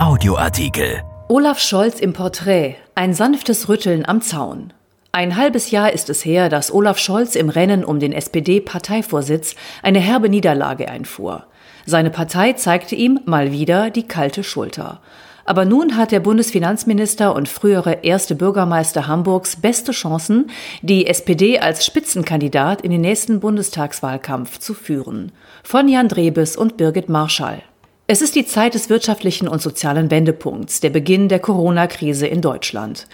Audioartikel. Olaf Scholz im Porträt. Ein sanftes Rütteln am Zaun. Ein halbes Jahr ist es her, dass Olaf Scholz im Rennen um den SPD-Parteivorsitz eine herbe Niederlage einfuhr. Seine Partei zeigte ihm mal wieder die kalte Schulter. Aber nun hat der Bundesfinanzminister und frühere erste Bürgermeister Hamburgs beste Chancen, die SPD als Spitzenkandidat in den nächsten Bundestagswahlkampf zu führen. Von Jan Drebes und Birgit Marschall. Es ist die Zeit des wirtschaftlichen und sozialen Wendepunkts, der Beginn der Corona-Krise in Deutschland.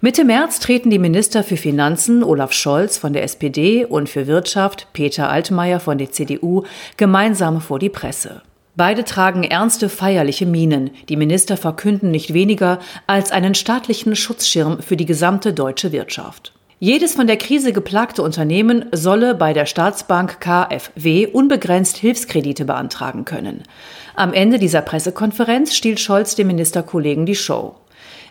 Mitte März treten die Minister für Finanzen Olaf Scholz von der SPD und für Wirtschaft Peter Altmaier von der CDU gemeinsam vor die Presse. Beide tragen ernste feierliche Minen. Die Minister verkünden nicht weniger als einen staatlichen Schutzschirm für die gesamte deutsche Wirtschaft. Jedes von der Krise geplagte Unternehmen solle bei der Staatsbank KfW unbegrenzt Hilfskredite beantragen können. Am Ende dieser Pressekonferenz stiehlt Scholz dem Ministerkollegen die Show.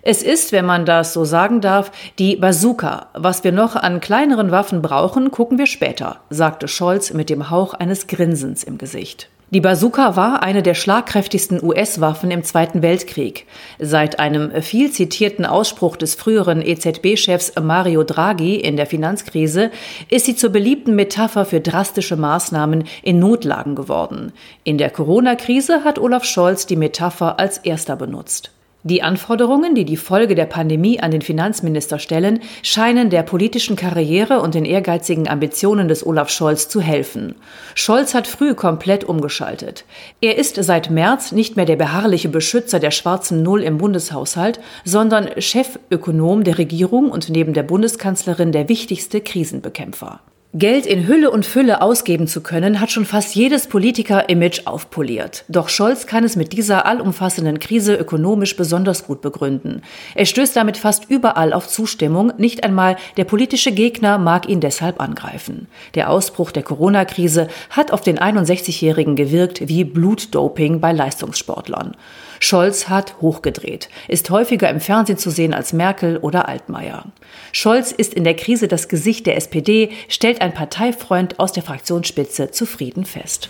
Es ist, wenn man das so sagen darf, die Bazooka. Was wir noch an kleineren Waffen brauchen, gucken wir später, sagte Scholz mit dem Hauch eines Grinsens im Gesicht. Die Bazooka war eine der schlagkräftigsten US-Waffen im Zweiten Weltkrieg. Seit einem viel zitierten Ausspruch des früheren EZB-Chefs Mario Draghi in der Finanzkrise ist sie zur beliebten Metapher für drastische Maßnahmen in Notlagen geworden. In der Corona-Krise hat Olaf Scholz die Metapher als erster benutzt. Die Anforderungen, die die Folge der Pandemie an den Finanzminister stellen, scheinen der politischen Karriere und den ehrgeizigen Ambitionen des Olaf Scholz zu helfen. Scholz hat früh komplett umgeschaltet. Er ist seit März nicht mehr der beharrliche Beschützer der schwarzen Null im Bundeshaushalt, sondern Chefökonom der Regierung und neben der Bundeskanzlerin der wichtigste Krisenbekämpfer. Geld in Hülle und Fülle ausgeben zu können, hat schon fast jedes Politiker-Image aufpoliert. Doch Scholz kann es mit dieser allumfassenden Krise ökonomisch besonders gut begründen. Er stößt damit fast überall auf Zustimmung, nicht einmal der politische Gegner mag ihn deshalb angreifen. Der Ausbruch der Corona-Krise hat auf den 61-Jährigen gewirkt wie Blutdoping bei Leistungssportlern. Scholz hat hochgedreht, ist häufiger im Fernsehen zu sehen als Merkel oder Altmaier. Scholz ist in der Krise das Gesicht der SPD, stellt ein Parteifreund aus der Fraktionsspitze zufrieden fest.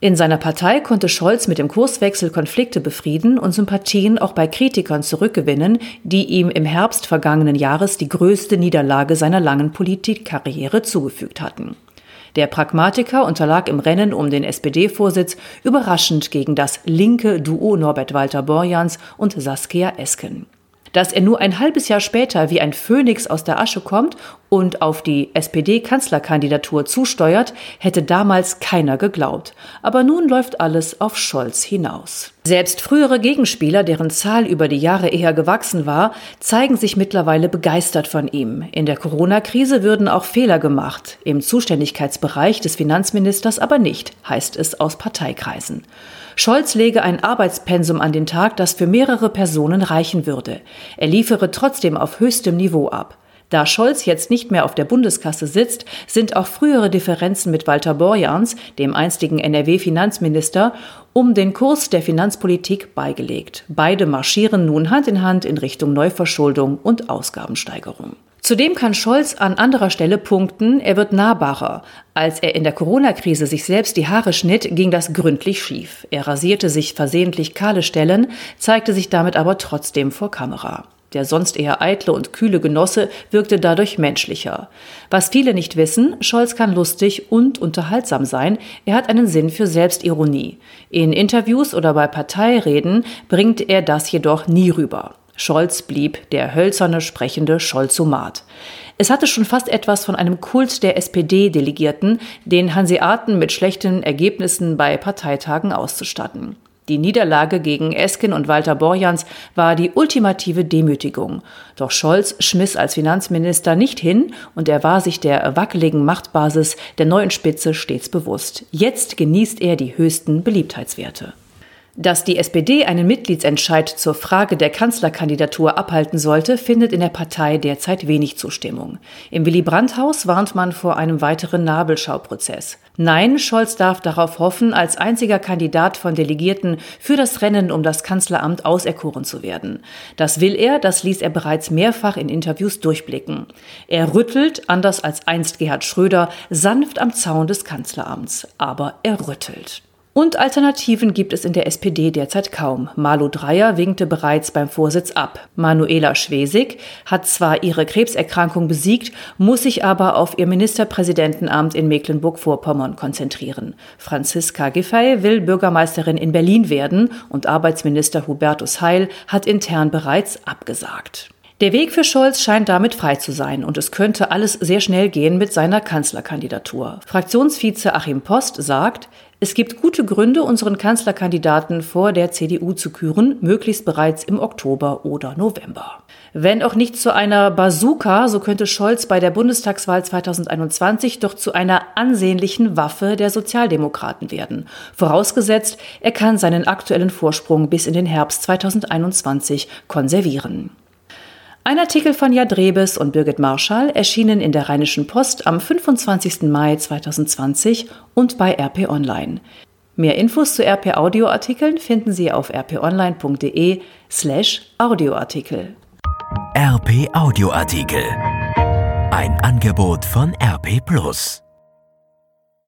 In seiner Partei konnte Scholz mit dem Kurswechsel Konflikte befrieden und Sympathien auch bei Kritikern zurückgewinnen, die ihm im Herbst vergangenen Jahres die größte Niederlage seiner langen Politikkarriere zugefügt hatten. Der Pragmatiker unterlag im Rennen um den SPD-Vorsitz überraschend gegen das linke Duo Norbert Walter Borjans und Saskia Esken. Dass er nur ein halbes Jahr später wie ein Phönix aus der Asche kommt und auf die SPD-Kanzlerkandidatur zusteuert, hätte damals keiner geglaubt. Aber nun läuft alles auf Scholz hinaus. Selbst frühere Gegenspieler, deren Zahl über die Jahre eher gewachsen war, zeigen sich mittlerweile begeistert von ihm. In der Corona-Krise würden auch Fehler gemacht, im Zuständigkeitsbereich des Finanzministers aber nicht, heißt es aus Parteikreisen. Scholz lege ein Arbeitspensum an den Tag, das für mehrere Personen reichen würde. Er liefere trotzdem auf höchstem Niveau ab. Da Scholz jetzt nicht mehr auf der Bundeskasse sitzt, sind auch frühere Differenzen mit Walter Borjans, dem einstigen NRW-Finanzminister, um den Kurs der Finanzpolitik beigelegt. Beide marschieren nun Hand in Hand in Richtung Neuverschuldung und Ausgabensteigerung. Zudem kann Scholz an anderer Stelle punkten, er wird nahbarer. Als er in der Corona-Krise sich selbst die Haare schnitt, ging das gründlich schief. Er rasierte sich versehentlich kahle Stellen, zeigte sich damit aber trotzdem vor Kamera. Der sonst eher eitle und kühle Genosse wirkte dadurch menschlicher. Was viele nicht wissen, Scholz kann lustig und unterhaltsam sein. Er hat einen Sinn für Selbstironie. In Interviews oder bei Parteireden bringt er das jedoch nie rüber. Scholz blieb der hölzerne, sprechende Scholzomat. Es hatte schon fast etwas von einem Kult der SPD-Delegierten, den Hanseaten mit schlechten Ergebnissen bei Parteitagen auszustatten. Die Niederlage gegen Esken und Walter Borjans war die ultimative Demütigung. Doch Scholz schmiss als Finanzminister nicht hin und er war sich der wackeligen Machtbasis der neuen Spitze stets bewusst. Jetzt genießt er die höchsten Beliebtheitswerte. Dass die SPD einen Mitgliedsentscheid zur Frage der Kanzlerkandidatur abhalten sollte, findet in der Partei derzeit wenig Zustimmung. Im Willy Brandt-Haus warnt man vor einem weiteren Nabelschauprozess. Nein, Scholz darf darauf hoffen, als einziger Kandidat von Delegierten für das Rennen um das Kanzleramt auserkoren zu werden. Das will er, das ließ er bereits mehrfach in Interviews durchblicken. Er rüttelt, anders als einst Gerhard Schröder, sanft am Zaun des Kanzleramts. Aber er rüttelt. Und Alternativen gibt es in der SPD derzeit kaum. Malu Dreyer winkte bereits beim Vorsitz ab. Manuela Schwesig hat zwar ihre Krebserkrankung besiegt, muss sich aber auf ihr Ministerpräsidentenamt in Mecklenburg-Vorpommern konzentrieren. Franziska Giffey will Bürgermeisterin in Berlin werden und Arbeitsminister Hubertus Heil hat intern bereits abgesagt. Der Weg für Scholz scheint damit frei zu sein und es könnte alles sehr schnell gehen mit seiner Kanzlerkandidatur. Fraktionsvize Achim Post sagt, es gibt gute Gründe, unseren Kanzlerkandidaten vor der CDU zu küren, möglichst bereits im Oktober oder November. Wenn auch nicht zu einer Bazooka, so könnte Scholz bei der Bundestagswahl 2021 doch zu einer ansehnlichen Waffe der Sozialdemokraten werden. Vorausgesetzt, er kann seinen aktuellen Vorsprung bis in den Herbst 2021 konservieren. Ein Artikel von Jad Rebes und Birgit Marschall erschienen in der Rheinischen Post am 25. Mai 2020 und bei RP Online. Mehr Infos zu RP Audioartikeln finden Sie auf rponline.de slash Audioartikel. RP Audioartikel. Ein Angebot von RP Plus.